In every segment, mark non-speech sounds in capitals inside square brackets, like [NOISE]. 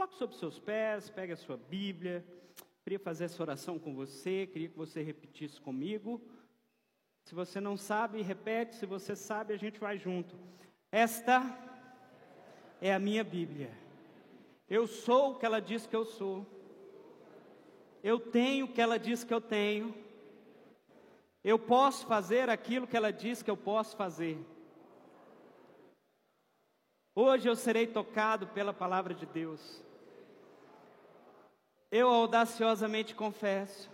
Coloque sobre seus pés, pegue a sua Bíblia. Queria fazer essa oração com você, queria que você repetisse comigo. Se você não sabe, repete. Se você sabe, a gente vai junto. Esta é a minha Bíblia. Eu sou o que ela diz que eu sou. Eu tenho o que ela diz que eu tenho. Eu posso fazer aquilo que ela diz que eu posso fazer. Hoje eu serei tocado pela palavra de Deus. Eu audaciosamente confesso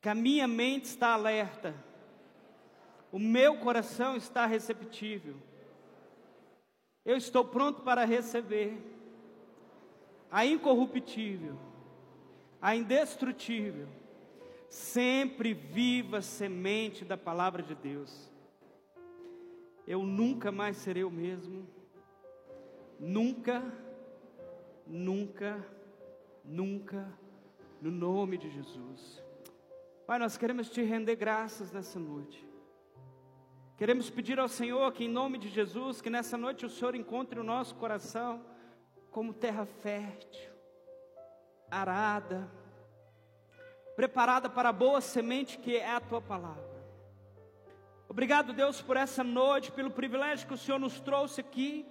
que a minha mente está alerta, o meu coração está receptível, eu estou pronto para receber a incorruptível, a indestrutível, sempre viva semente da palavra de Deus. Eu nunca mais serei o mesmo, nunca, nunca, nunca, no nome de Jesus. Pai, nós queremos te render graças nessa noite. Queremos pedir ao Senhor que, em nome de Jesus, que nessa noite o Senhor encontre o nosso coração como terra fértil, arada, preparada para a boa semente que é a tua palavra. Obrigado, Deus, por essa noite, pelo privilégio que o Senhor nos trouxe aqui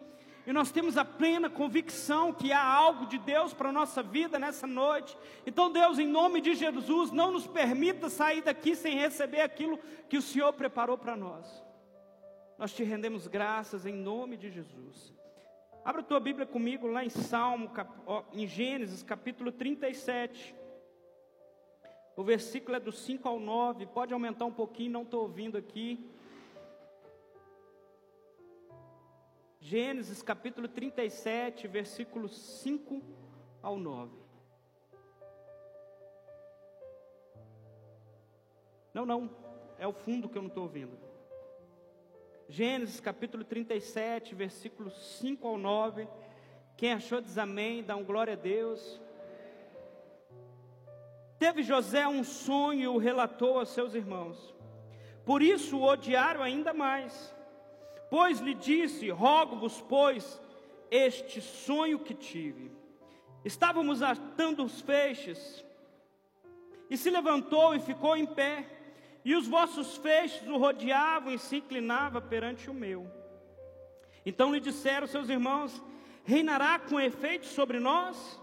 e nós temos a plena convicção que há algo de Deus para a nossa vida nessa noite. Então, Deus, em nome de Jesus, não nos permita sair daqui sem receber aquilo que o Senhor preparou para nós. Nós te rendemos graças em nome de Jesus. Abra a tua Bíblia comigo lá em Salmo, em Gênesis, capítulo 37. O versículo é do 5 ao 9. Pode aumentar um pouquinho, não estou ouvindo aqui. Gênesis capítulo 37, versículos 5 ao 9. Não, não, é o fundo que eu não estou ouvindo. Gênesis capítulo 37, versículos 5 ao 9. Quem achou diz amém, dá um glória a Deus. Teve José um sonho e o relatou aos seus irmãos. Por isso o odiaram ainda mais. Pois lhe disse: Rogo-vos, pois, este sonho que tive. Estávamos atando os feixes, e se levantou e ficou em pé, e os vossos feixes o rodeavam e se inclinava perante o meu. Então lhe disseram seus irmãos: Reinará com efeito sobre nós?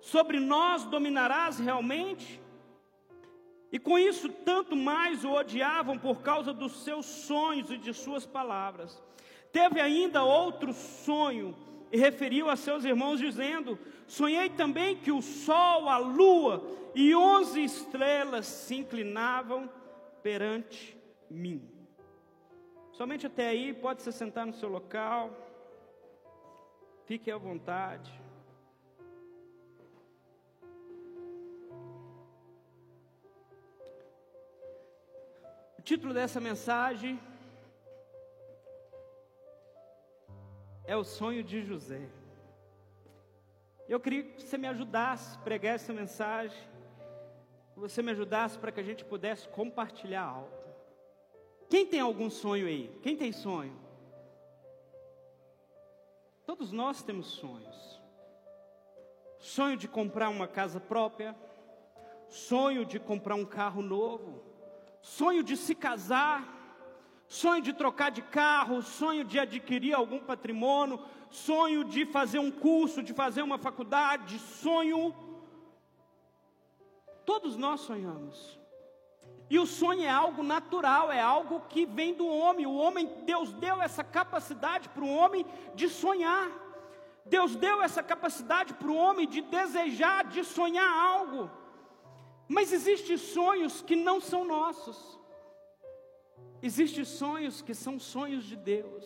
Sobre nós dominarás realmente? E com isso, tanto mais o odiavam por causa dos seus sonhos e de suas palavras. Teve ainda outro sonho e referiu a seus irmãos, dizendo: Sonhei também que o sol, a lua e onze estrelas se inclinavam perante mim. Somente até aí, pode se sentar no seu local, fique à vontade. Título dessa mensagem é o sonho de José. Eu queria que você me ajudasse a pregar essa mensagem, que você me ajudasse para que a gente pudesse compartilhar algo. Quem tem algum sonho aí? Quem tem sonho? Todos nós temos sonhos. Sonho de comprar uma casa própria, sonho de comprar um carro novo, sonho de se casar, sonho de trocar de carro, sonho de adquirir algum patrimônio, sonho de fazer um curso, de fazer uma faculdade, sonho. Todos nós sonhamos. E o sonho é algo natural, é algo que vem do homem. O homem, Deus deu essa capacidade para o homem de sonhar. Deus deu essa capacidade para o homem de desejar, de sonhar algo. Mas existem sonhos que não são nossos. Existem sonhos que são sonhos de Deus.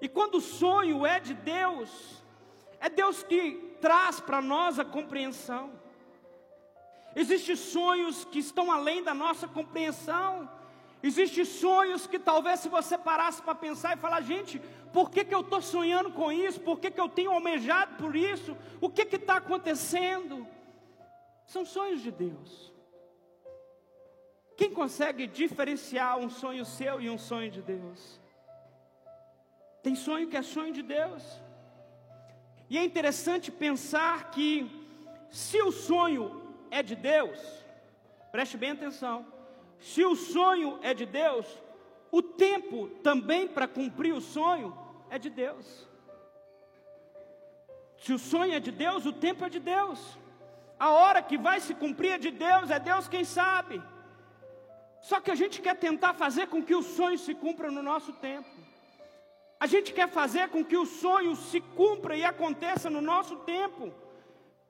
E quando o sonho é de Deus, é Deus que traz para nós a compreensão. Existem sonhos que estão além da nossa compreensão. Existem sonhos que talvez se você parasse para pensar e falar, gente, por que, que eu estou sonhando com isso? Por que, que eu tenho almejado por isso? O que está acontecendo? São sonhos de Deus. Quem consegue diferenciar um sonho seu e um sonho de Deus? Tem sonho que é sonho de Deus. E é interessante pensar que, se o sonho é de Deus, preste bem atenção, se o sonho é de Deus, o tempo também para cumprir o sonho é de Deus. Se o sonho é de Deus, o tempo é de Deus. A hora que vai se cumprir é de Deus, é Deus quem sabe. Só que a gente quer tentar fazer com que o sonho se cumpra no nosso tempo. A gente quer fazer com que o sonho se cumpra e aconteça no nosso tempo.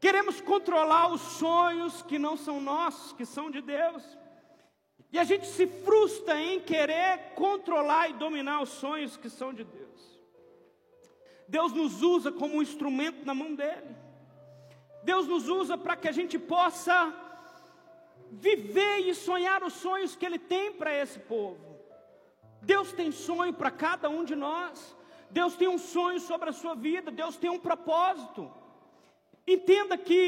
Queremos controlar os sonhos que não são nossos, que são de Deus. E a gente se frustra em querer controlar e dominar os sonhos que são de Deus. Deus nos usa como um instrumento na mão dele. Deus nos usa para que a gente possa viver e sonhar os sonhos que Ele tem para esse povo. Deus tem sonho para cada um de nós. Deus tem um sonho sobre a sua vida. Deus tem um propósito. Entenda que,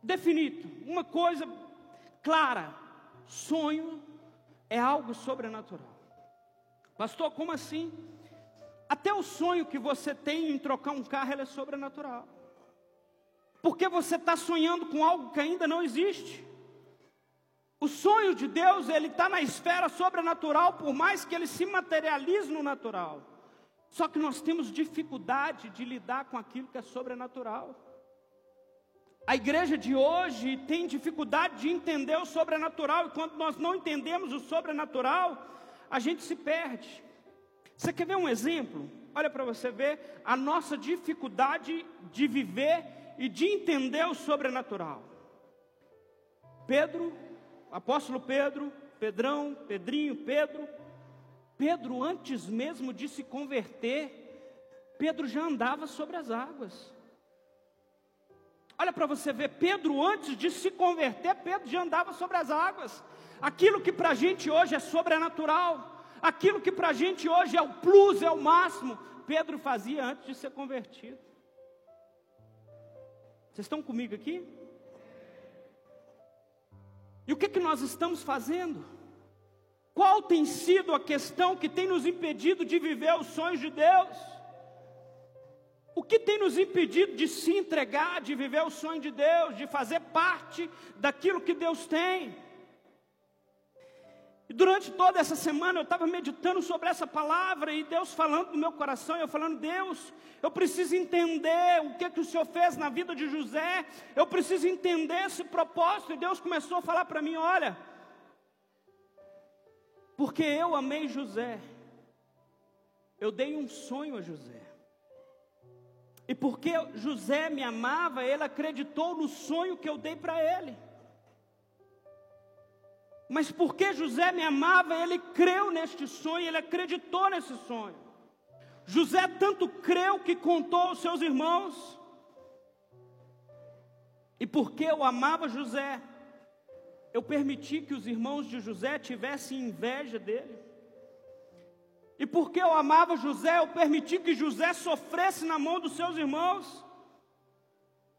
definido, uma coisa clara: sonho é algo sobrenatural. Pastor, como assim? Até o sonho que você tem em trocar um carro é sobrenatural. Porque você está sonhando com algo que ainda não existe. O sonho de Deus, ele está na esfera sobrenatural, por mais que ele se materialize no natural. Só que nós temos dificuldade de lidar com aquilo que é sobrenatural. A igreja de hoje tem dificuldade de entender o sobrenatural, e quando nós não entendemos o sobrenatural, a gente se perde. Você quer ver um exemplo? Olha para você ver a nossa dificuldade de viver e de entender o sobrenatural. Pedro, apóstolo Pedro, Pedrão, Pedrinho, Pedro, Pedro, antes mesmo de se converter, Pedro já andava sobre as águas. Olha para você ver, Pedro, antes de se converter, Pedro já andava sobre as águas. Aquilo que para a gente hoje é sobrenatural, aquilo que para a gente hoje é o plus, é o máximo, Pedro fazia antes de ser convertido. Vocês estão comigo aqui? E o que, que nós estamos fazendo? Qual tem sido a questão que tem nos impedido de viver os sonhos de Deus? O que tem nos impedido de se entregar, de viver o sonho de Deus, de fazer parte daquilo que Deus tem? E durante toda essa semana eu estava meditando sobre essa palavra e Deus falando no meu coração, eu falando, Deus, eu preciso entender o que, que o Senhor fez na vida de José, eu preciso entender esse propósito. E Deus começou a falar para mim: olha, porque eu amei José, eu dei um sonho a José. E porque José me amava, ele acreditou no sonho que eu dei para ele. Mas porque José me amava, ele creu neste sonho, ele acreditou nesse sonho. José tanto creu que contou aos seus irmãos. E porque eu amava José, eu permiti que os irmãos de José tivessem inveja dele. E porque eu amava José, eu permiti que José sofresse na mão dos seus irmãos.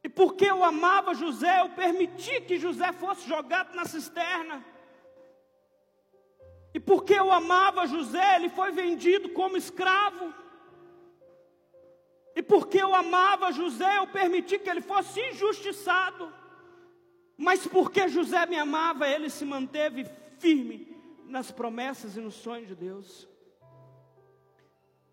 E porque eu amava José, eu permiti que José fosse jogado na cisterna. E porque eu amava José, ele foi vendido como escravo. E porque eu amava José, eu permiti que ele fosse injustiçado. Mas porque José me amava, ele se manteve firme nas promessas e nos sonhos de Deus.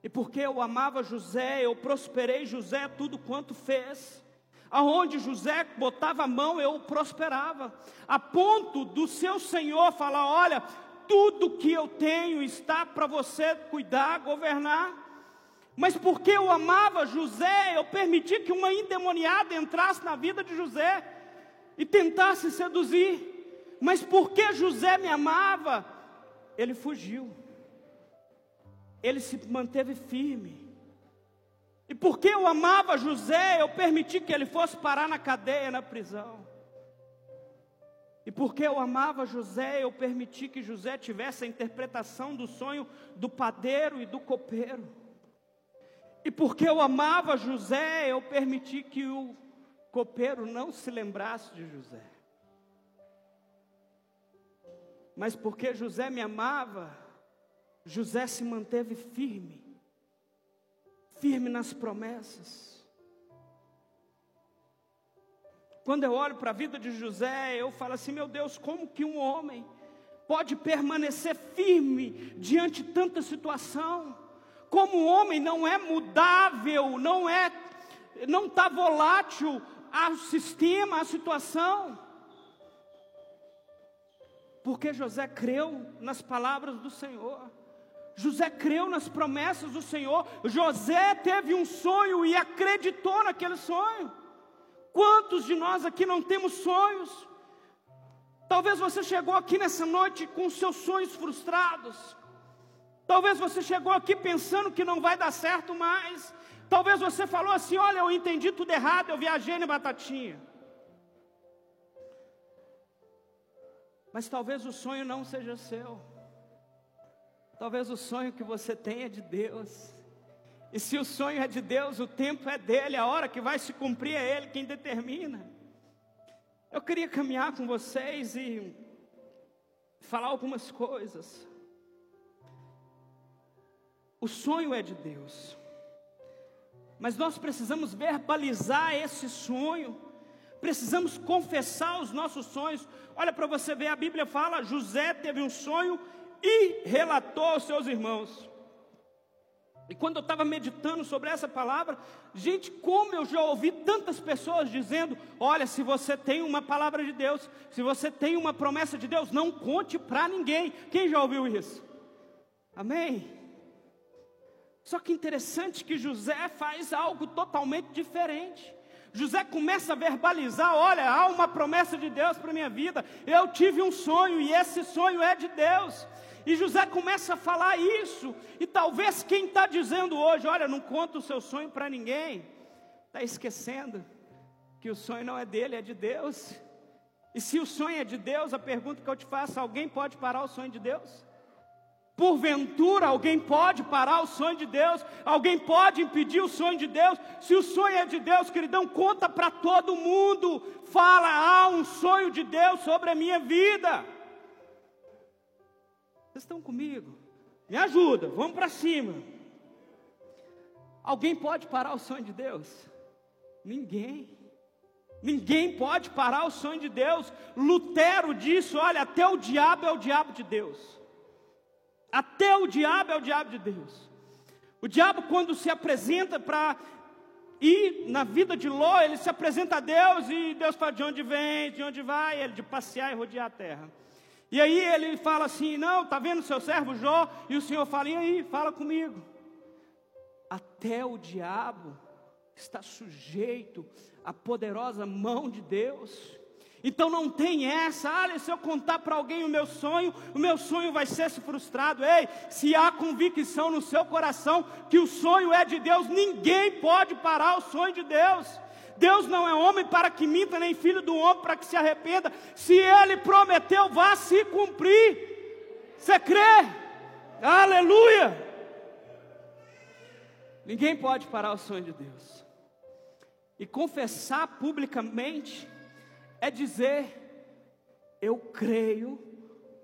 E porque eu amava José, eu prosperei José tudo quanto fez. Aonde José botava a mão, eu prosperava. A ponto do seu Senhor falar: Olha, tudo que eu tenho está para você cuidar, governar. Mas porque eu amava José, eu permiti que uma endemoniada entrasse na vida de José e tentasse seduzir. Mas porque José me amava, ele fugiu. Ele se manteve firme. E porque eu amava José, eu permiti que ele fosse parar na cadeia, na prisão. E porque eu amava José, eu permiti que José tivesse a interpretação do sonho do padeiro e do copeiro. E porque eu amava José, eu permiti que o copeiro não se lembrasse de José. Mas porque José me amava, José se manteve firme, firme nas promessas. Quando eu olho para a vida de José, eu falo assim: meu Deus, como que um homem pode permanecer firme diante de tanta situação? Como um homem não é mudável, não é, não está volátil ao sistema, à situação? Porque José creu nas palavras do Senhor. José creu nas promessas do Senhor. José teve um sonho e acreditou naquele sonho. Quantos de nós aqui não temos sonhos? Talvez você chegou aqui nessa noite com seus sonhos frustrados. Talvez você chegou aqui pensando que não vai dar certo mais. Talvez você falou assim: Olha, eu entendi tudo errado, eu viajei na batatinha. Mas talvez o sonho não seja seu. Talvez o sonho que você tem é de Deus. E se o sonho é de Deus, o tempo é dele, a hora que vai se cumprir é ele quem determina. Eu queria caminhar com vocês e falar algumas coisas. O sonho é de Deus, mas nós precisamos verbalizar esse sonho, precisamos confessar os nossos sonhos. Olha para você ver, a Bíblia fala: José teve um sonho e relatou aos seus irmãos. E quando eu estava meditando sobre essa palavra, gente, como eu já ouvi tantas pessoas dizendo: olha, se você tem uma palavra de Deus, se você tem uma promessa de Deus, não conte para ninguém. Quem já ouviu isso? Amém? Só que interessante que José faz algo totalmente diferente. José começa a verbalizar: olha, há uma promessa de Deus para minha vida. Eu tive um sonho e esse sonho é de Deus. E José começa a falar isso. E talvez quem está dizendo hoje, olha, não conta o seu sonho para ninguém, está esquecendo que o sonho não é dele, é de Deus. E se o sonho é de Deus, a pergunta que eu te faço: alguém pode parar o sonho de Deus? Porventura alguém pode parar o sonho de Deus, alguém pode impedir o sonho de Deus. Se o sonho é de Deus, queridão, conta para todo mundo. Fala, há um sonho de Deus sobre a minha vida. Vocês estão comigo? Me ajuda, vamos para cima. Alguém pode parar o sonho de Deus? Ninguém. Ninguém pode parar o sonho de Deus. Lutero disse: olha, até o diabo é o diabo de Deus. Até o diabo é o diabo de Deus. O diabo, quando se apresenta para ir na vida de Ló, ele se apresenta a Deus e Deus fala de onde vem, de onde vai, ele de passear e rodear a terra. E aí ele fala assim: Não, está vendo seu servo Jó? E o Senhor fala: E aí, fala comigo. Até o diabo está sujeito à poderosa mão de Deus. Então não tem essa, ah, se eu contar para alguém o meu sonho, o meu sonho vai ser se frustrado. Ei, se há convicção no seu coração que o sonho é de Deus, ninguém pode parar o sonho de Deus. Deus não é homem para que minta, nem filho do homem para que se arrependa. Se ele prometeu, vá se cumprir. Você crê? Aleluia! Ninguém pode parar o sonho de Deus. E confessar publicamente é dizer: Eu creio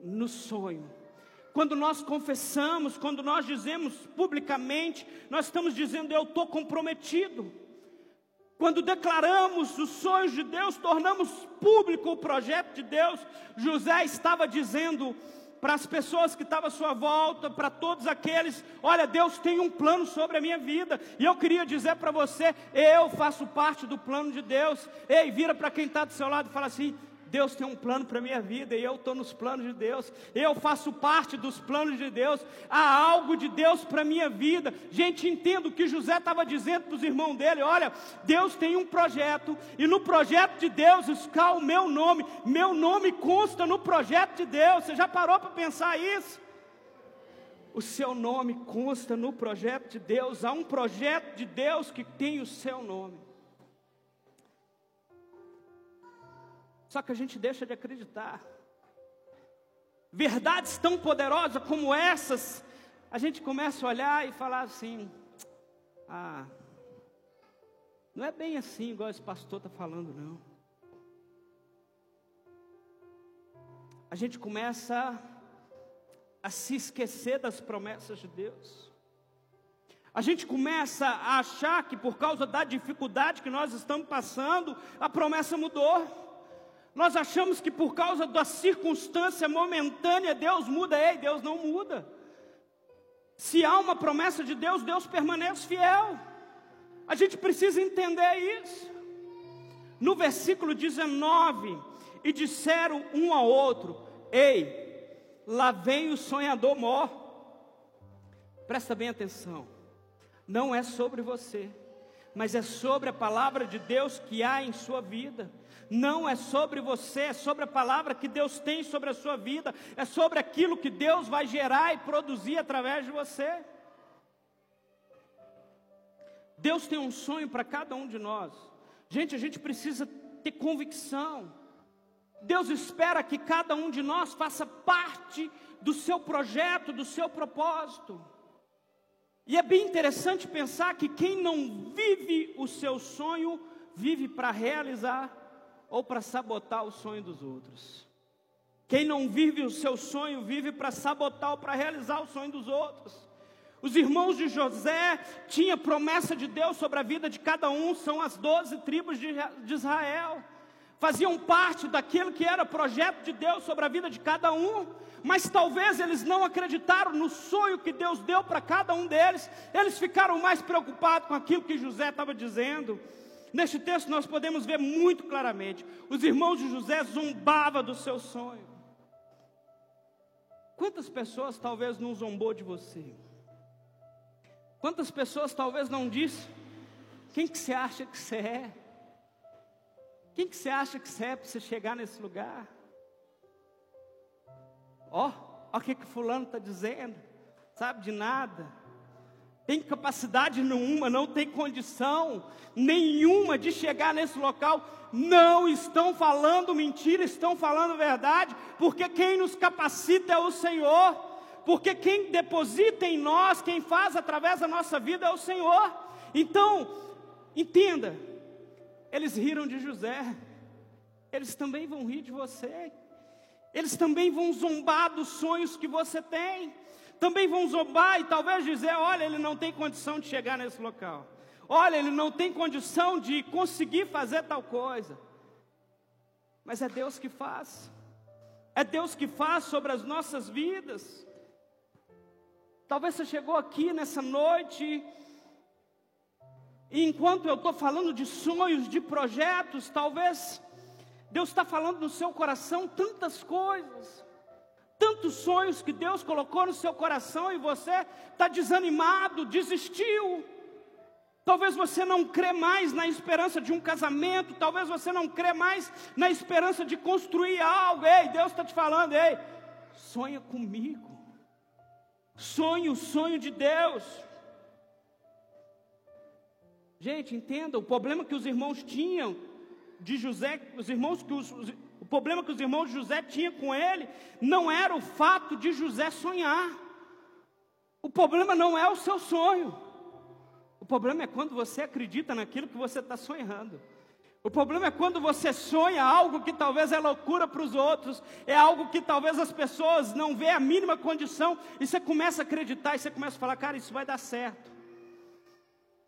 no sonho. Quando nós confessamos, quando nós dizemos publicamente, nós estamos dizendo: Eu estou comprometido. Quando declaramos os sonhos de Deus, tornamos público o projeto de Deus. José estava dizendo para as pessoas que estavam à sua volta, para todos aqueles: Olha, Deus tem um plano sobre a minha vida, e eu queria dizer para você: Eu faço parte do plano de Deus. Ei, vira para quem está do seu lado e fala assim: Deus tem um plano para a minha vida e eu estou nos planos de Deus, eu faço parte dos planos de Deus, há algo de Deus para a minha vida. Gente, entendo o que José estava dizendo para os irmãos dele: olha, Deus tem um projeto, e no projeto de Deus está o meu nome, meu nome consta no projeto de Deus. Você já parou para pensar isso? O seu nome consta no projeto de Deus, há um projeto de Deus que tem o seu nome. Só que a gente deixa de acreditar. Verdades tão poderosas como essas, a gente começa a olhar e falar assim: ah, não é bem assim igual esse pastor está falando, não. A gente começa a se esquecer das promessas de Deus. A gente começa a achar que por causa da dificuldade que nós estamos passando, a promessa mudou. Nós achamos que por causa da circunstância momentânea Deus muda. Ei, Deus não muda. Se há uma promessa de Deus, Deus permanece fiel. A gente precisa entender isso. No versículo 19, e disseram um ao outro: Ei, lá vem o sonhador mor. Presta bem atenção não é sobre você, mas é sobre a palavra de Deus que há em sua vida. Não é sobre você, é sobre a palavra que Deus tem sobre a sua vida, é sobre aquilo que Deus vai gerar e produzir através de você. Deus tem um sonho para cada um de nós. Gente, a gente precisa ter convicção. Deus espera que cada um de nós faça parte do seu projeto, do seu propósito. E é bem interessante pensar que quem não vive o seu sonho, vive para realizar ou para sabotar o sonho dos outros. Quem não vive o seu sonho, vive para sabotar ou para realizar o sonho dos outros. Os irmãos de José tinham promessa de Deus sobre a vida de cada um, são as doze tribos de Israel faziam parte daquilo que era projeto de Deus sobre a vida de cada um, mas talvez eles não acreditaram no sonho que Deus deu para cada um deles, eles ficaram mais preocupados com aquilo que José estava dizendo. Neste texto nós podemos ver muito claramente: os irmãos de José zombavam do seu sonho. Quantas pessoas talvez não zombou de você? Quantas pessoas talvez não disse: quem que você acha que você é? Quem que você acha que você é para você chegar nesse lugar? Ó, ó o que que fulano está dizendo, sabe de nada. Tem capacidade nenhuma, não tem condição nenhuma de chegar nesse local. Não estão falando mentira, estão falando verdade, porque quem nos capacita é o Senhor, porque quem deposita em nós, quem faz através da nossa vida é o Senhor. Então, entenda, eles riram de José, eles também vão rir de você, eles também vão zombar dos sonhos que você tem, também vão zombar e talvez dizer: olha, ele não tem condição de chegar nesse local, olha, ele não tem condição de conseguir fazer tal coisa, mas é Deus que faz, é Deus que faz sobre as nossas vidas. Talvez você chegou aqui nessa noite e enquanto eu estou falando de sonhos, de projetos, talvez Deus está falando no seu coração tantas coisas, tantos sonhos que Deus colocou no seu coração e você está desanimado, desistiu. Talvez você não crê mais na esperança de um casamento, talvez você não crê mais na esperança de construir algo. Ei, Deus está te falando, ei, sonha comigo. Sonhe o sonho de Deus. Gente, entenda, o problema que os irmãos tinham de José, os irmãos que os, o problema que os irmãos de José tinham com ele, não era o fato de José sonhar. O problema não é o seu sonho. O problema é quando você acredita naquilo que você está sonhando. O problema é quando você sonha algo que talvez é loucura para os outros, é algo que talvez as pessoas não vê a mínima condição, e você começa a acreditar, e você começa a falar, cara, isso vai dar certo.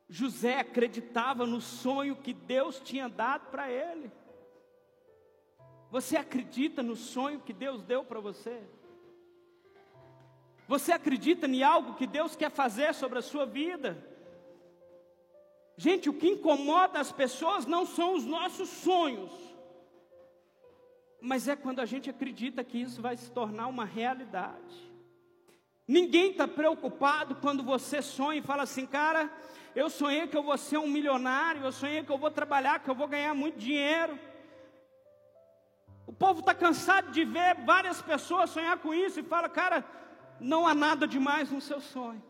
José acreditava no sonho que Deus tinha dado para ele. Você acredita no sonho que Deus deu para você? Você acredita em algo que Deus quer fazer sobre a sua vida? Gente, o que incomoda as pessoas não são os nossos sonhos, mas é quando a gente acredita que isso vai se tornar uma realidade. Ninguém está preocupado quando você sonha e fala assim, cara, eu sonhei que eu vou ser um milionário, eu sonhei que eu vou trabalhar, que eu vou ganhar muito dinheiro. O povo está cansado de ver várias pessoas sonhar com isso e fala, cara, não há nada demais no seu sonho.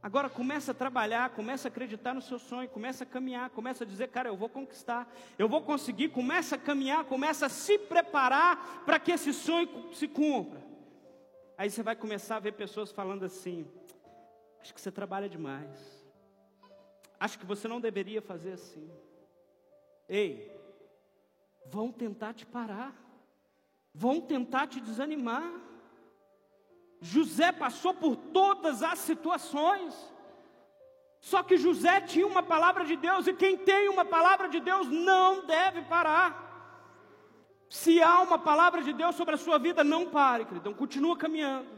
Agora começa a trabalhar, começa a acreditar no seu sonho, começa a caminhar, começa a dizer, cara, eu vou conquistar, eu vou conseguir, começa a caminhar, começa a se preparar para que esse sonho se cumpra. Aí você vai começar a ver pessoas falando assim: acho que você trabalha demais. Acho que você não deveria fazer assim. Ei, vão tentar te parar, vão tentar te desanimar. José passou por todas as situações. Só que José tinha uma palavra de Deus, e quem tem uma palavra de Deus não deve parar. Se há uma palavra de Deus sobre a sua vida, não pare, querido. Então, continua caminhando.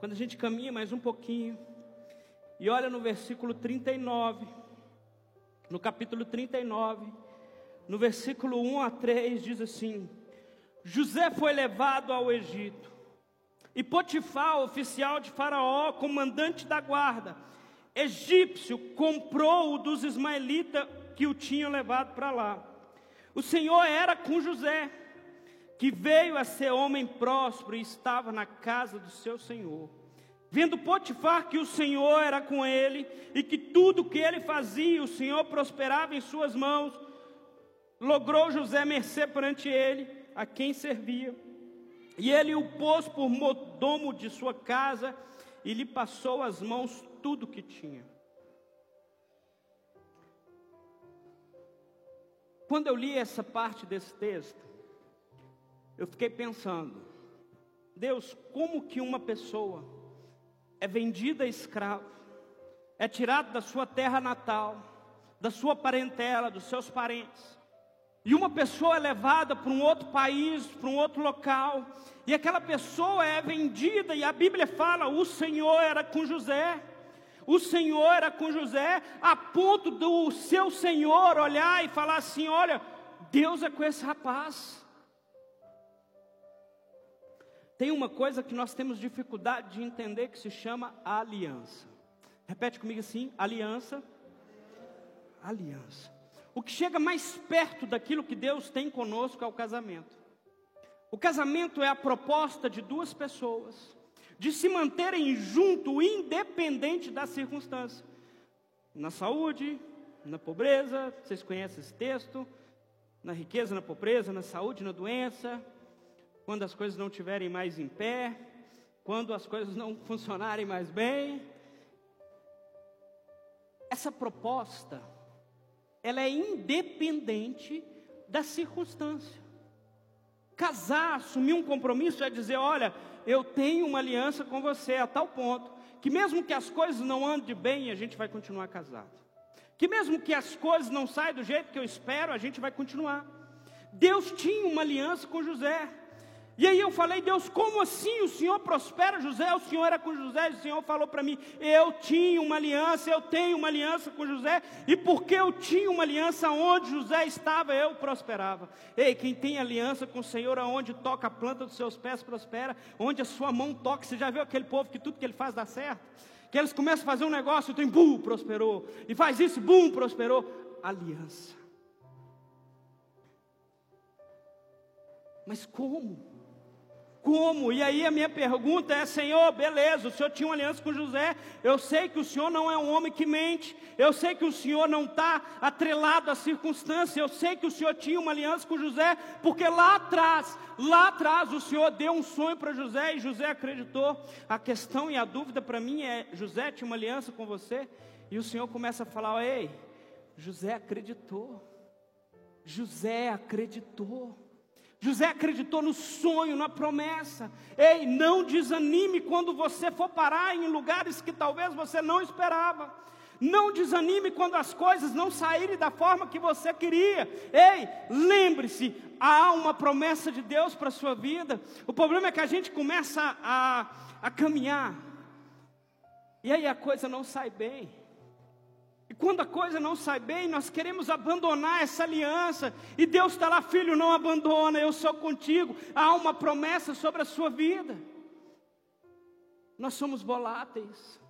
Quando a gente caminha mais um pouquinho, e olha no versículo 39, no capítulo 39, no versículo 1 a 3, diz assim: José foi levado ao Egito, e Potifar, oficial de Faraó, comandante da guarda, egípcio, comprou-o dos ismaelitas que o tinham levado para lá. O Senhor era com José, que veio a ser homem próspero e estava na casa do seu Senhor. Vendo Potifar que o Senhor era com ele e que tudo que ele fazia, o Senhor prosperava em suas mãos, logrou José mercê perante ele, a quem servia. E ele o pôs por modomo de sua casa e lhe passou as mãos tudo que tinha. Quando eu li essa parte desse texto, eu fiquei pensando, Deus, como que uma pessoa é vendida a escravo, é tirado da sua terra natal, da sua parentela, dos seus parentes. E uma pessoa é levada para um outro país, para um outro local, e aquela pessoa é vendida, e a Bíblia fala: o Senhor era com José. O Senhor era com José, a ponto do seu Senhor olhar e falar assim: olha, Deus é com esse rapaz. Tem uma coisa que nós temos dificuldade de entender que se chama aliança. Repete comigo assim: aliança. Aliança. O que chega mais perto daquilo que Deus tem conosco é o casamento. O casamento é a proposta de duas pessoas de se manterem junto, independente da circunstância. Na saúde, na pobreza, vocês conhecem esse texto. Na riqueza, na pobreza, na saúde, na doença, quando as coisas não estiverem mais em pé, quando as coisas não [LAUGHS] funcionarem mais bem. Essa proposta, ela é independente da circunstância. Casar, assumir um compromisso é dizer: olha, eu tenho uma aliança com você a tal ponto que, mesmo que as coisas não andem bem, a gente vai continuar casado. Que, mesmo que as coisas não saiam do jeito que eu espero, a gente vai continuar. Deus tinha uma aliança com José. E aí eu falei, Deus, como assim o Senhor prospera José? O Senhor era com José, e o Senhor falou para mim, eu tinha uma aliança, eu tenho uma aliança com José, e porque eu tinha uma aliança onde José estava, eu prosperava. Ei, quem tem aliança com o Senhor, aonde toca a planta dos seus pés, prospera, onde a sua mão toca, você já viu aquele povo que tudo que ele faz dá certo? Que eles começam a fazer um negócio, tem bum, prosperou, e faz isso, bum, prosperou. Aliança. Mas como? Como? E aí a minha pergunta é: Senhor, beleza, o Senhor tinha uma aliança com José. Eu sei que o Senhor não é um homem que mente. Eu sei que o Senhor não está atrelado à circunstância. Eu sei que o Senhor tinha uma aliança com José, porque lá atrás, lá atrás, o Senhor deu um sonho para José e José acreditou. A questão e a dúvida para mim é: José tinha uma aliança com você? E o Senhor começa a falar: Ei, José acreditou. José acreditou. José acreditou no sonho, na promessa. Ei, não desanime quando você for parar em lugares que talvez você não esperava. Não desanime quando as coisas não saírem da forma que você queria. Ei, lembre-se, há uma promessa de Deus para a sua vida. O problema é que a gente começa a, a caminhar, e aí a coisa não sai bem. E quando a coisa não sai bem, nós queremos abandonar essa aliança. E Deus está lá, filho, não abandona, eu sou contigo. Há uma promessa sobre a sua vida. Nós somos voláteis.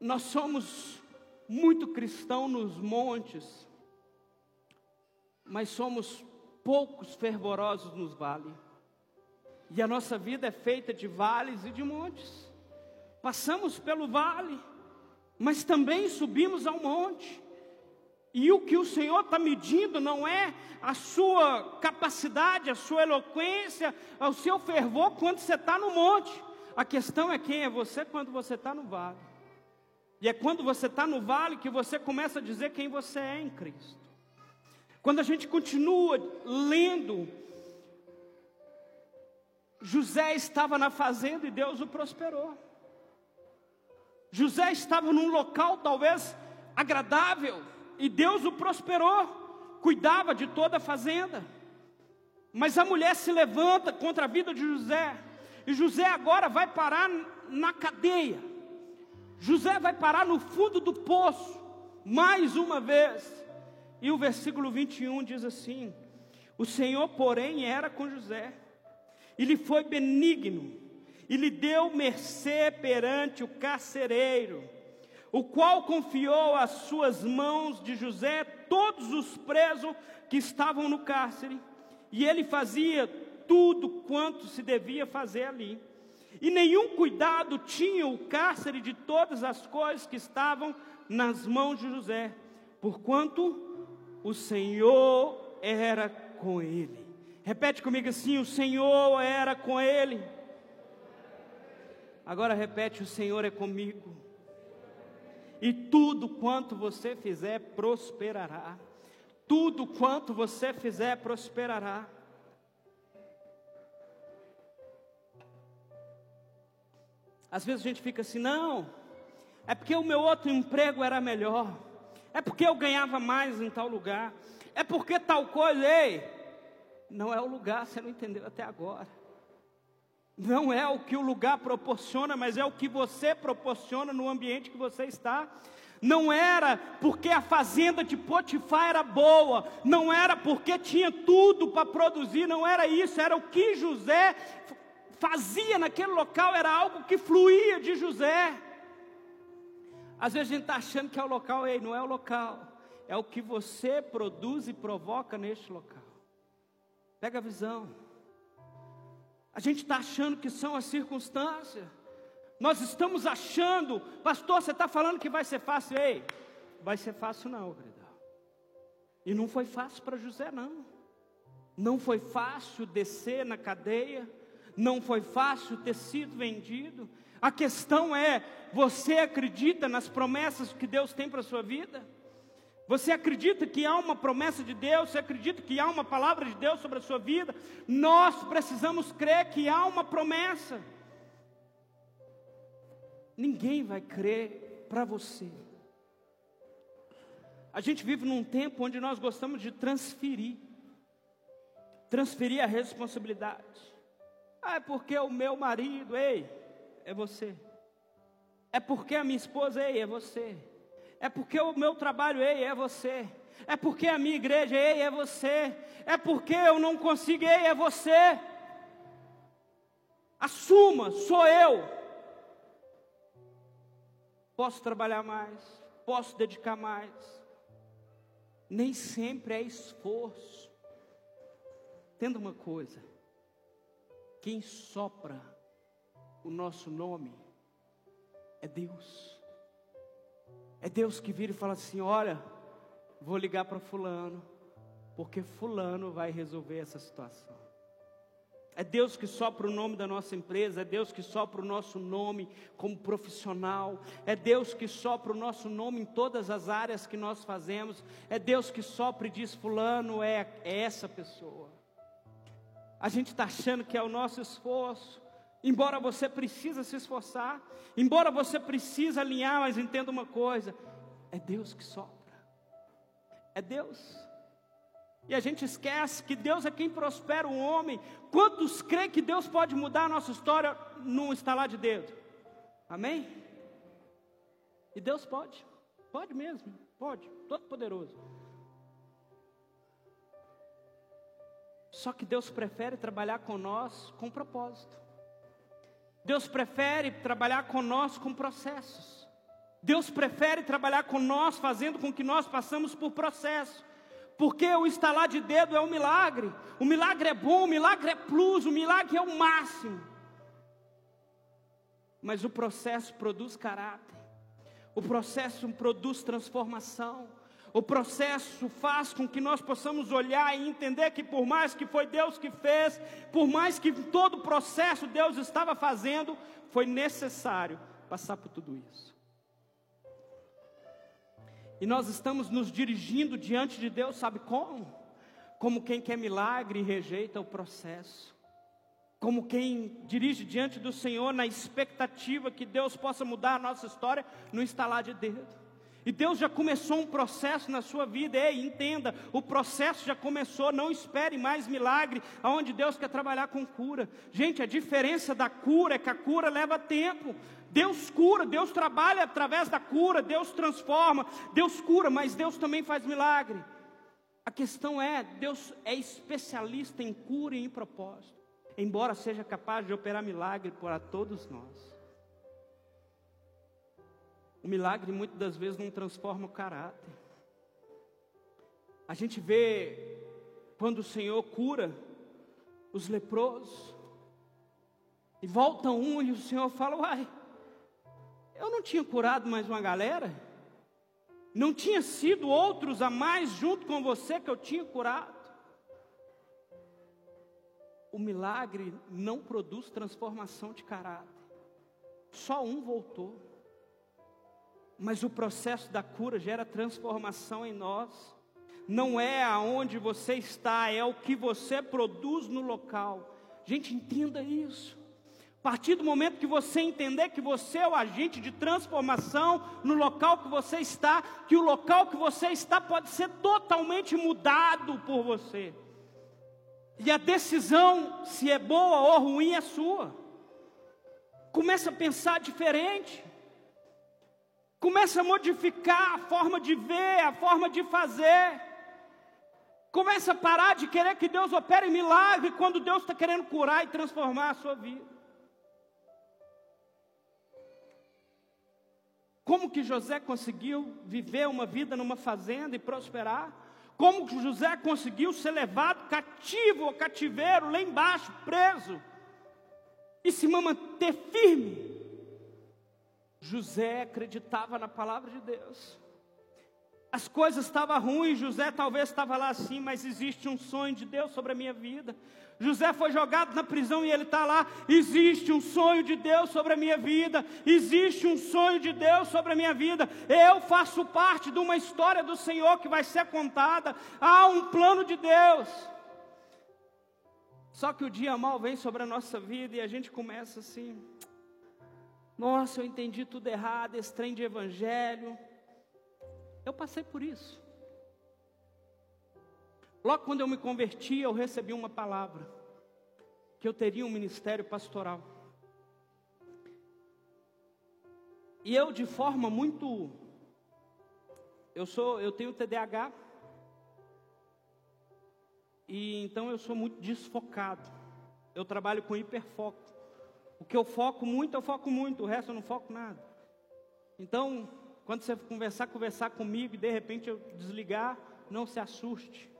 Nós somos muito cristão nos montes, mas somos poucos fervorosos nos vales. E a nossa vida é feita de vales e de montes. Passamos pelo vale mas também subimos ao monte. E o que o Senhor está medindo não é a sua capacidade, a sua eloquência, o seu fervor quando você está no monte. A questão é quem é você quando você está no vale. E é quando você está no vale que você começa a dizer quem você é em Cristo. Quando a gente continua lendo José estava na fazenda e Deus o prosperou. José estava num local talvez agradável e Deus o prosperou, cuidava de toda a fazenda. Mas a mulher se levanta contra a vida de José, e José agora vai parar na cadeia. José vai parar no fundo do poço, mais uma vez. E o versículo 21 diz assim: O Senhor, porém, era com José, e lhe foi benigno, e lhe deu mercê perante o carcereiro, o qual confiou às suas mãos de José todos os presos que estavam no cárcere, e ele fazia tudo quanto se devia fazer ali. E nenhum cuidado tinha o cárcere de todas as coisas que estavam nas mãos de José, porquanto o Senhor era com ele. Repete comigo assim: o Senhor era com ele. Agora repete: o Senhor é comigo. E tudo quanto você fizer prosperará. Tudo quanto você fizer prosperará. Às vezes a gente fica assim, não, é porque o meu outro emprego era melhor, é porque eu ganhava mais em tal lugar, é porque tal coisa, ei, não é o lugar, você não entendeu até agora. Não é o que o lugar proporciona, mas é o que você proporciona no ambiente que você está. Não era porque a fazenda de Potifar era boa, não era porque tinha tudo para produzir, não era isso, era o que José fazia naquele local era algo que fluía de José. Às vezes a gente está achando que é o local, ei, não é o local, é o que você produz e provoca neste local. Pega a visão. A gente está achando que são as circunstâncias. Nós estamos achando, pastor, você está falando que vai ser fácil, ei, vai ser fácil não, querido. E não foi fácil para José, não. Não foi fácil descer na cadeia não foi fácil ter sido vendido. A questão é: você acredita nas promessas que Deus tem para a sua vida? Você acredita que há uma promessa de Deus? Você acredita que há uma palavra de Deus sobre a sua vida? Nós precisamos crer que há uma promessa. Ninguém vai crer para você. A gente vive num tempo onde nós gostamos de transferir transferir a responsabilidade. Ah, é porque o meu marido, ei, é você. É porque a minha esposa, ei, é você. É porque o meu trabalho, ei, é você. É porque a minha igreja, ei, é você. É porque eu não consigo, ei, é você. Assuma, sou eu. Posso trabalhar mais, posso dedicar mais. Nem sempre é esforço. Entenda uma coisa: quem sopra o nosso nome é Deus. É Deus que vira e fala assim: Olha, vou ligar para Fulano, porque Fulano vai resolver essa situação. É Deus que sopra o nome da nossa empresa, é Deus que sopra o nosso nome como profissional, é Deus que sopra o nosso nome em todas as áreas que nós fazemos, é Deus que sopra e diz: Fulano é, é essa pessoa a gente está achando que é o nosso esforço, embora você precisa se esforçar, embora você precisa alinhar, mas entenda uma coisa, é Deus que sopra. É Deus. E a gente esquece que Deus é quem prospera o homem. Quantos creem que Deus pode mudar a nossa história num estalar de dedo? Amém? E Deus pode, pode mesmo, pode, todo poderoso. Só que Deus prefere trabalhar com nós com propósito. Deus prefere trabalhar com nós com processos. Deus prefere trabalhar com nós fazendo com que nós passamos por processo. Porque o estalar de dedo é um milagre. O milagre é bom, o milagre é plus, o milagre é o máximo. Mas o processo produz caráter. O processo produz transformação. O processo faz com que nós possamos olhar e entender que, por mais que foi Deus que fez, por mais que todo o processo Deus estava fazendo, foi necessário passar por tudo isso. E nós estamos nos dirigindo diante de Deus, sabe como? Como quem quer milagre e rejeita o processo. como quem dirige diante do Senhor na expectativa que Deus possa mudar a nossa história no instalar de dedo. E Deus já começou um processo na sua vida, ei, entenda, o processo já começou, não espere mais milagre, aonde Deus quer trabalhar com cura. Gente, a diferença da cura é que a cura leva tempo. Deus cura, Deus trabalha através da cura, Deus transforma, Deus cura, mas Deus também faz milagre. A questão é, Deus é especialista em cura e em propósito embora seja capaz de operar milagre para todos nós. O milagre muitas das vezes não transforma o caráter. A gente vê quando o Senhor cura os leprosos, e volta um e o Senhor fala: Uai, eu não tinha curado mais uma galera? Não tinha sido outros a mais junto com você que eu tinha curado? o milagre não produz transformação de caráter. Só um voltou. Mas o processo da cura gera transformação em nós. Não é aonde você está, é o que você produz no local. Gente, entenda isso. A partir do momento que você entender que você é o agente de transformação no local que você está, que o local que você está pode ser totalmente mudado por você. E a decisão, se é boa ou ruim, é sua. Começa a pensar diferente. Começa a modificar a forma de ver, a forma de fazer. Começa a parar de querer que Deus opere milagre quando Deus está querendo curar e transformar a sua vida. Como que José conseguiu viver uma vida numa fazenda e prosperar? Como José conseguiu ser levado cativo ao cativeiro, lá embaixo, preso, e se manter firme. José acreditava na palavra de Deus. As coisas estavam ruins, José talvez estava lá assim, mas existe um sonho de Deus sobre a minha vida. José foi jogado na prisão e ele está lá. Existe um sonho de Deus sobre a minha vida. Existe um sonho de Deus sobre a minha vida. Eu faço parte de uma história do Senhor que vai ser contada. Há um plano de Deus. Só que o dia mal vem sobre a nossa vida e a gente começa assim. Nossa, eu entendi tudo errado, esse trem de evangelho. Eu passei por isso. Logo quando eu me converti, eu recebi uma palavra que eu teria um ministério pastoral. E eu de forma muito eu sou, eu tenho TDAH. E então eu sou muito desfocado. Eu trabalho com hiperfoco. O que eu foco muito, eu foco muito, o resto eu não foco nada. Então, quando você conversar, conversar comigo e de repente eu desligar, não se assuste.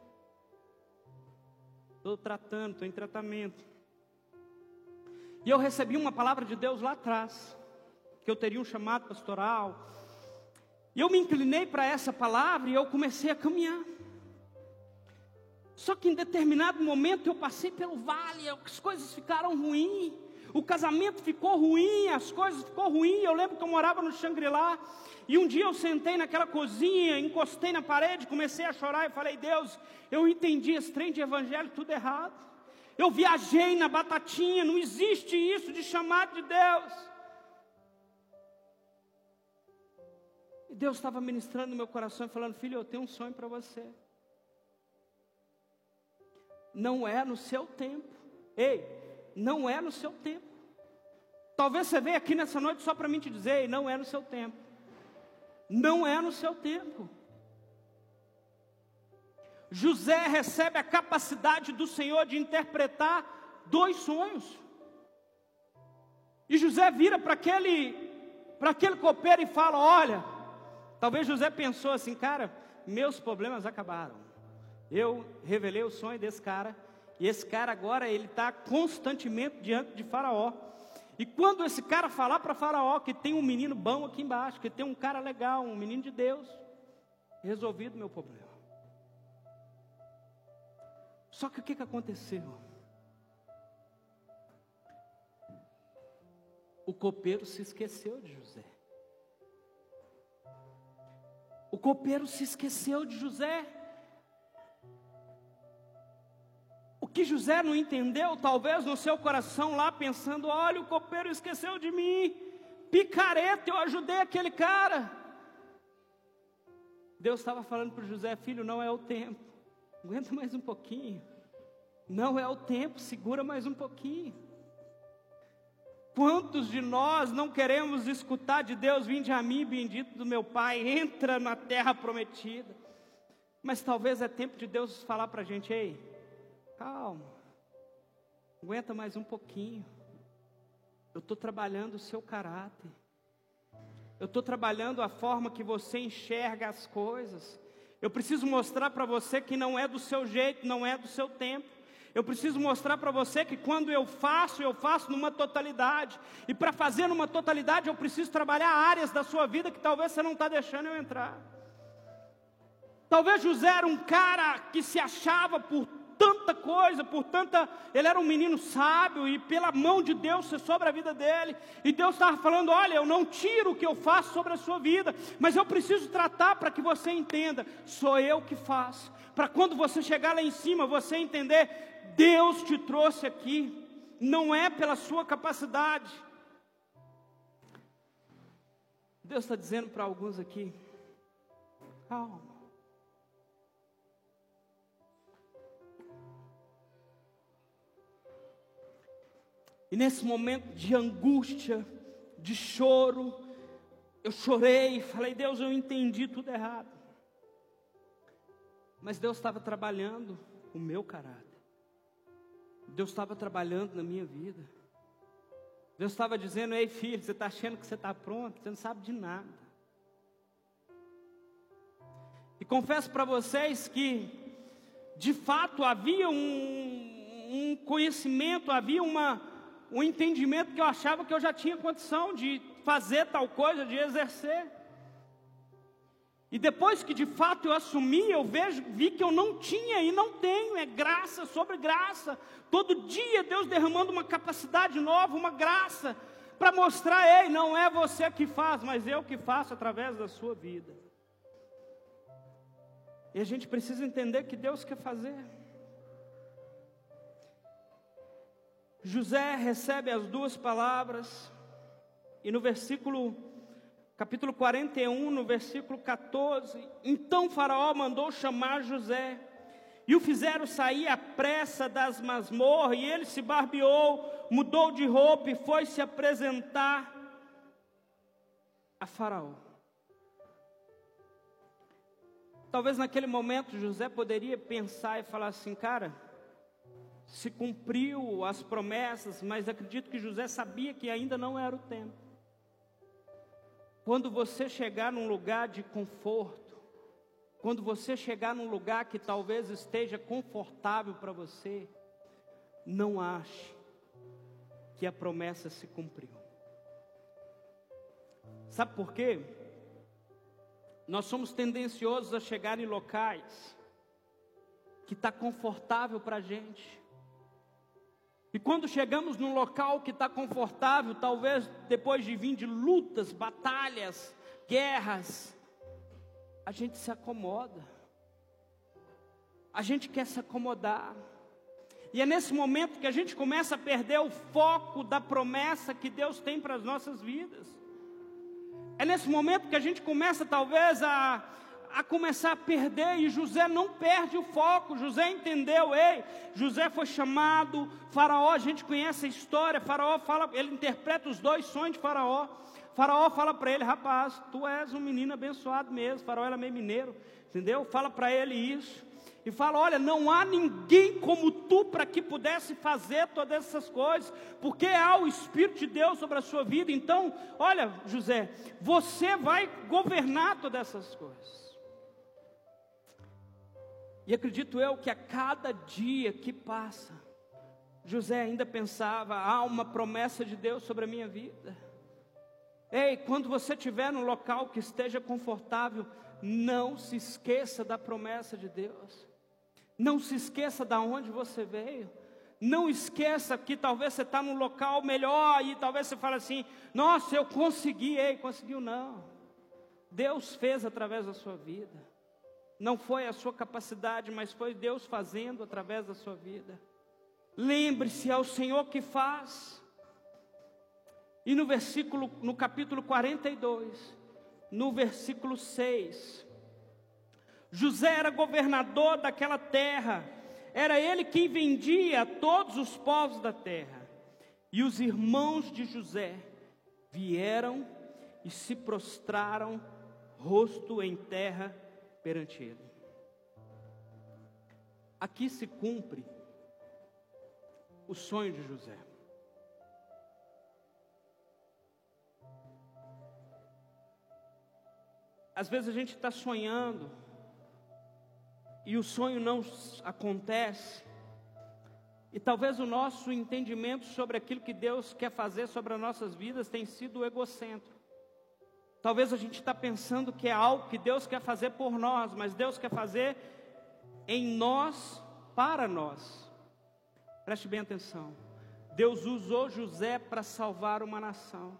Estou tratando, estou em tratamento. E eu recebi uma palavra de Deus lá atrás, que eu teria um chamado pastoral. E eu me inclinei para essa palavra e eu comecei a caminhar. Só que em determinado momento eu passei pelo vale, as coisas ficaram ruins, o casamento ficou ruim, as coisas ficou ruim. Eu lembro que eu morava no Xangri-Lá e um dia eu sentei naquela cozinha, encostei na parede, comecei a chorar e falei: Deus, eu entendi esse trem de evangelho tudo errado. Eu viajei na batatinha, não existe isso de chamado de Deus. E Deus estava ministrando no meu coração e falando: Filho, eu tenho um sonho para você. Não é no seu tempo. Ei, não é no seu tempo. Talvez você venha aqui nessa noite só para mim te dizer: não é no seu tempo. Não é no seu tempo. José recebe a capacidade do Senhor de interpretar dois sonhos. E José vira para aquele, para aquele copeiro e fala: Olha, talvez José pensou assim, cara, meus problemas acabaram. Eu revelei o sonho desse cara, e esse cara agora ele está constantemente diante de Faraó. E quando esse cara falar para Faraó que tem um menino bom aqui embaixo, que tem um cara legal, um menino de Deus, resolvido meu problema. Só que o que, que aconteceu? O copeiro se esqueceu de José. O copeiro se esqueceu de José. Que José não entendeu, talvez no seu coração lá pensando: olha, o copeiro esqueceu de mim, picareta, eu ajudei aquele cara. Deus estava falando para José: filho, não é o tempo, aguenta mais um pouquinho. Não é o tempo, segura mais um pouquinho. Quantos de nós não queremos escutar de Deus, vinde a mim, bendito do meu Pai, entra na terra prometida. Mas talvez é tempo de Deus falar para a gente, ei, calma, aguenta mais um pouquinho. Eu estou trabalhando o seu caráter. Eu estou trabalhando a forma que você enxerga as coisas. Eu preciso mostrar para você que não é do seu jeito, não é do seu tempo. Eu preciso mostrar para você que quando eu faço, eu faço numa totalidade. E para fazer numa totalidade, eu preciso trabalhar áreas da sua vida que talvez você não está deixando eu entrar. Talvez José era um cara que se achava por tanta coisa, por tanta. Ele era um menino sábio e pela mão de Deus ser sobre a vida dele. E Deus estava falando: Olha, eu não tiro o que eu faço sobre a sua vida, mas eu preciso tratar para que você entenda. Sou eu que faço. Para quando você chegar lá em cima, você entender Deus te trouxe aqui, não é pela sua capacidade. Deus está dizendo para alguns aqui: calma. E nesse momento de angústia, de choro, eu chorei falei: Deus, eu entendi tudo errado. Mas Deus estava trabalhando o meu caráter. Deus estava trabalhando na minha vida. Deus estava dizendo: Ei filho, você está achando que você está pronto? Você não sabe de nada. E confesso para vocês que, de fato, havia um, um conhecimento, havia uma, um entendimento que eu achava que eu já tinha condição de fazer tal coisa, de exercer. E depois que de fato eu assumi, eu vejo, vi que eu não tinha e não tenho, é graça sobre graça. Todo dia Deus derramando uma capacidade nova, uma graça, para mostrar, ei, não é você que faz, mas eu que faço através da sua vida. E a gente precisa entender que Deus quer fazer. José recebe as duas palavras, e no versículo capítulo 41, no versículo 14. Então Faraó mandou chamar José, e o fizeram sair à pressa das masmorras, e ele se barbeou, mudou de roupa e foi se apresentar a Faraó. Talvez naquele momento José poderia pensar e falar assim, cara, se cumpriu as promessas, mas acredito que José sabia que ainda não era o tempo. Quando você chegar num lugar de conforto, quando você chegar num lugar que talvez esteja confortável para você, não ache que a promessa se cumpriu. Sabe por quê? Nós somos tendenciosos a chegar em locais que está confortável para a gente. E quando chegamos num local que está confortável, talvez depois de vir de lutas, batalhas, guerras, a gente se acomoda. A gente quer se acomodar. E é nesse momento que a gente começa a perder o foco da promessa que Deus tem para as nossas vidas. É nesse momento que a gente começa talvez a a começar a perder, e José não perde o foco. José entendeu, ei, José foi chamado, Faraó, a gente conhece a história, Faraó fala, ele interpreta os dois sonhos de Faraó. Faraó fala para ele, rapaz, tu és um menino abençoado mesmo. Faraó era meio mineiro, entendeu? Fala para ele isso. E fala: Olha, não há ninguém como tu para que pudesse fazer todas essas coisas, porque há o Espírito de Deus sobre a sua vida. Então, olha, José, você vai governar todas essas coisas. E acredito eu que a cada dia que passa, José ainda pensava: há uma promessa de Deus sobre a minha vida. Ei, quando você estiver num local que esteja confortável, não se esqueça da promessa de Deus. Não se esqueça da onde você veio. Não esqueça que talvez você está num local melhor e talvez você fale assim: Nossa, eu consegui. Ei, conseguiu não. Deus fez através da sua vida. Não foi a sua capacidade, mas foi Deus fazendo através da sua vida. Lembre-se, é o Senhor que faz. E no versículo, no capítulo 42, no versículo 6, José era governador daquela terra, era ele quem vendia a todos os povos da terra. E os irmãos de José vieram e se prostraram, rosto em terra, perante ele. Aqui se cumpre o sonho de José. Às vezes a gente está sonhando e o sonho não acontece, e talvez o nosso entendimento sobre aquilo que Deus quer fazer sobre as nossas vidas tem sido egocêntrico. Talvez a gente está pensando que é algo que Deus quer fazer por nós, mas Deus quer fazer em nós, para nós. Preste bem atenção. Deus usou José para salvar uma nação.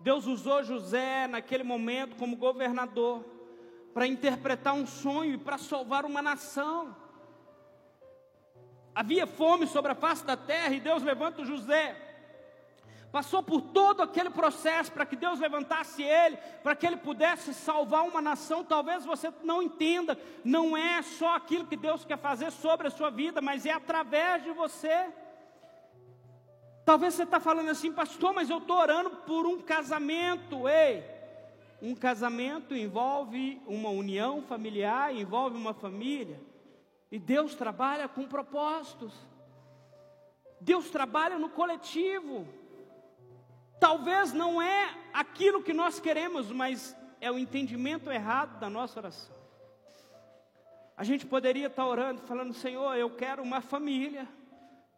Deus usou José naquele momento como governador para interpretar um sonho e para salvar uma nação. Havia fome sobre a face da terra e Deus levanta José passou por todo aquele processo para que Deus levantasse ele, para que ele pudesse salvar uma nação. Talvez você não entenda, não é só aquilo que Deus quer fazer sobre a sua vida, mas é através de você. Talvez você está falando assim, pastor, mas eu estou orando por um casamento. Ei, um casamento envolve uma união familiar, envolve uma família. E Deus trabalha com propósitos. Deus trabalha no coletivo. Talvez não é aquilo que nós queremos, mas é o entendimento errado da nossa oração. A gente poderia estar orando, falando: Senhor, eu quero uma família.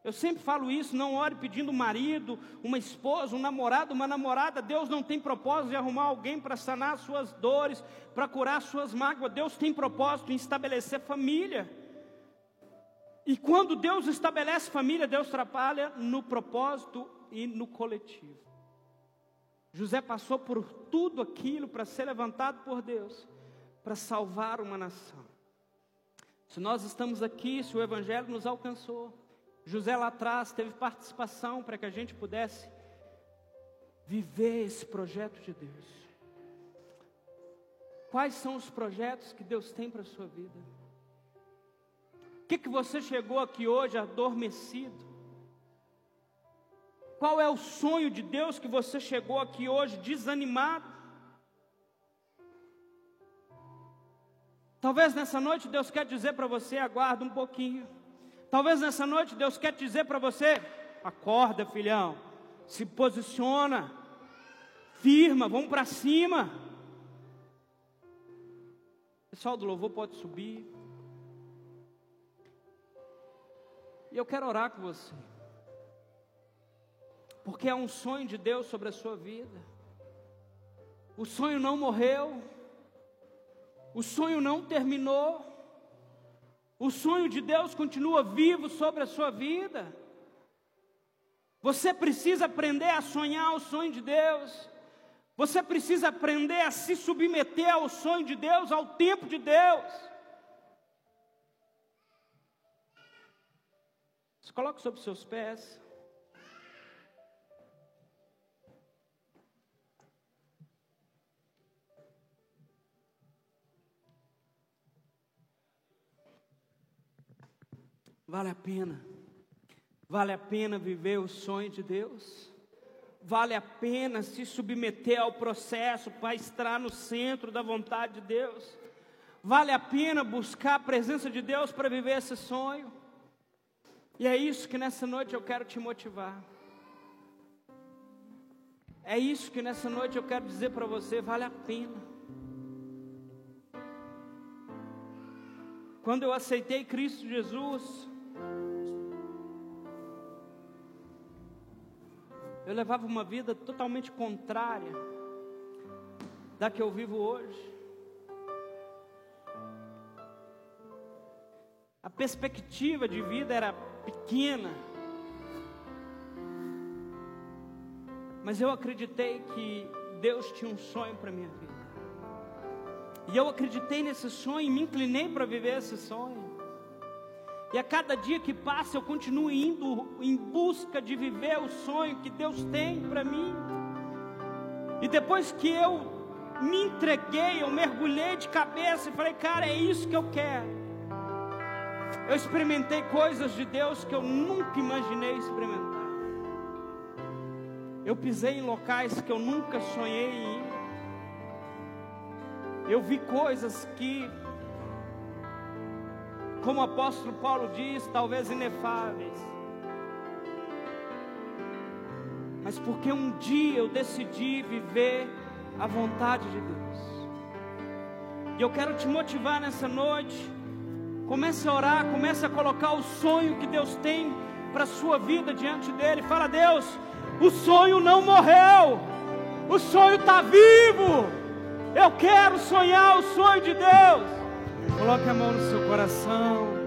Eu sempre falo isso, não ore pedindo um marido, uma esposa, um namorado, uma namorada. Deus não tem propósito de arrumar alguém para sanar as suas dores, para curar as suas mágoas. Deus tem propósito em estabelecer família. E quando Deus estabelece família, Deus trabalha no propósito e no coletivo. José passou por tudo aquilo para ser levantado por Deus, para salvar uma nação. Se nós estamos aqui, se o Evangelho nos alcançou, José lá atrás teve participação para que a gente pudesse viver esse projeto de Deus. Quais são os projetos que Deus tem para a sua vida? O que, que você chegou aqui hoje adormecido? Qual é o sonho de Deus que você chegou aqui hoje desanimado? Talvez nessa noite Deus quer dizer para você: aguarda um pouquinho. Talvez nessa noite Deus quer dizer para você: acorda, filhão, se posiciona, firma, vamos para cima. pessoal do louvor pode subir. E eu quero orar com você porque é um sonho de Deus sobre a sua vida. O sonho não morreu, o sonho não terminou, o sonho de Deus continua vivo sobre a sua vida. Você precisa aprender a sonhar o sonho de Deus. Você precisa aprender a se submeter ao sonho de Deus, ao tempo de Deus. Se coloque sobre seus pés. Vale a pena. Vale a pena viver o sonho de Deus. Vale a pena se submeter ao processo para estar no centro da vontade de Deus. Vale a pena buscar a presença de Deus para viver esse sonho. E é isso que nessa noite eu quero te motivar. É isso que nessa noite eu quero dizer para você: vale a pena. Quando eu aceitei Cristo Jesus, eu levava uma vida totalmente contrária da que eu vivo hoje. A perspectiva de vida era pequena. Mas eu acreditei que Deus tinha um sonho para minha vida. E eu acreditei nesse sonho e me inclinei para viver esse sonho. E a cada dia que passa eu continuo indo em busca de viver o sonho que Deus tem para mim. E depois que eu me entreguei, eu mergulhei de cabeça e falei, cara, é isso que eu quero. Eu experimentei coisas de Deus que eu nunca imaginei experimentar. Eu pisei em locais que eu nunca sonhei em ir. Eu vi coisas que como o apóstolo Paulo diz, talvez inefáveis. Mas porque um dia eu decidi viver a vontade de Deus. E eu quero te motivar nessa noite. Comece a orar, comece a colocar o sonho que Deus tem para a sua vida diante dele. Fala, Deus, o sonho não morreu, o sonho está vivo. Eu quero sonhar o sonho de Deus. Coloque a mão no seu coração.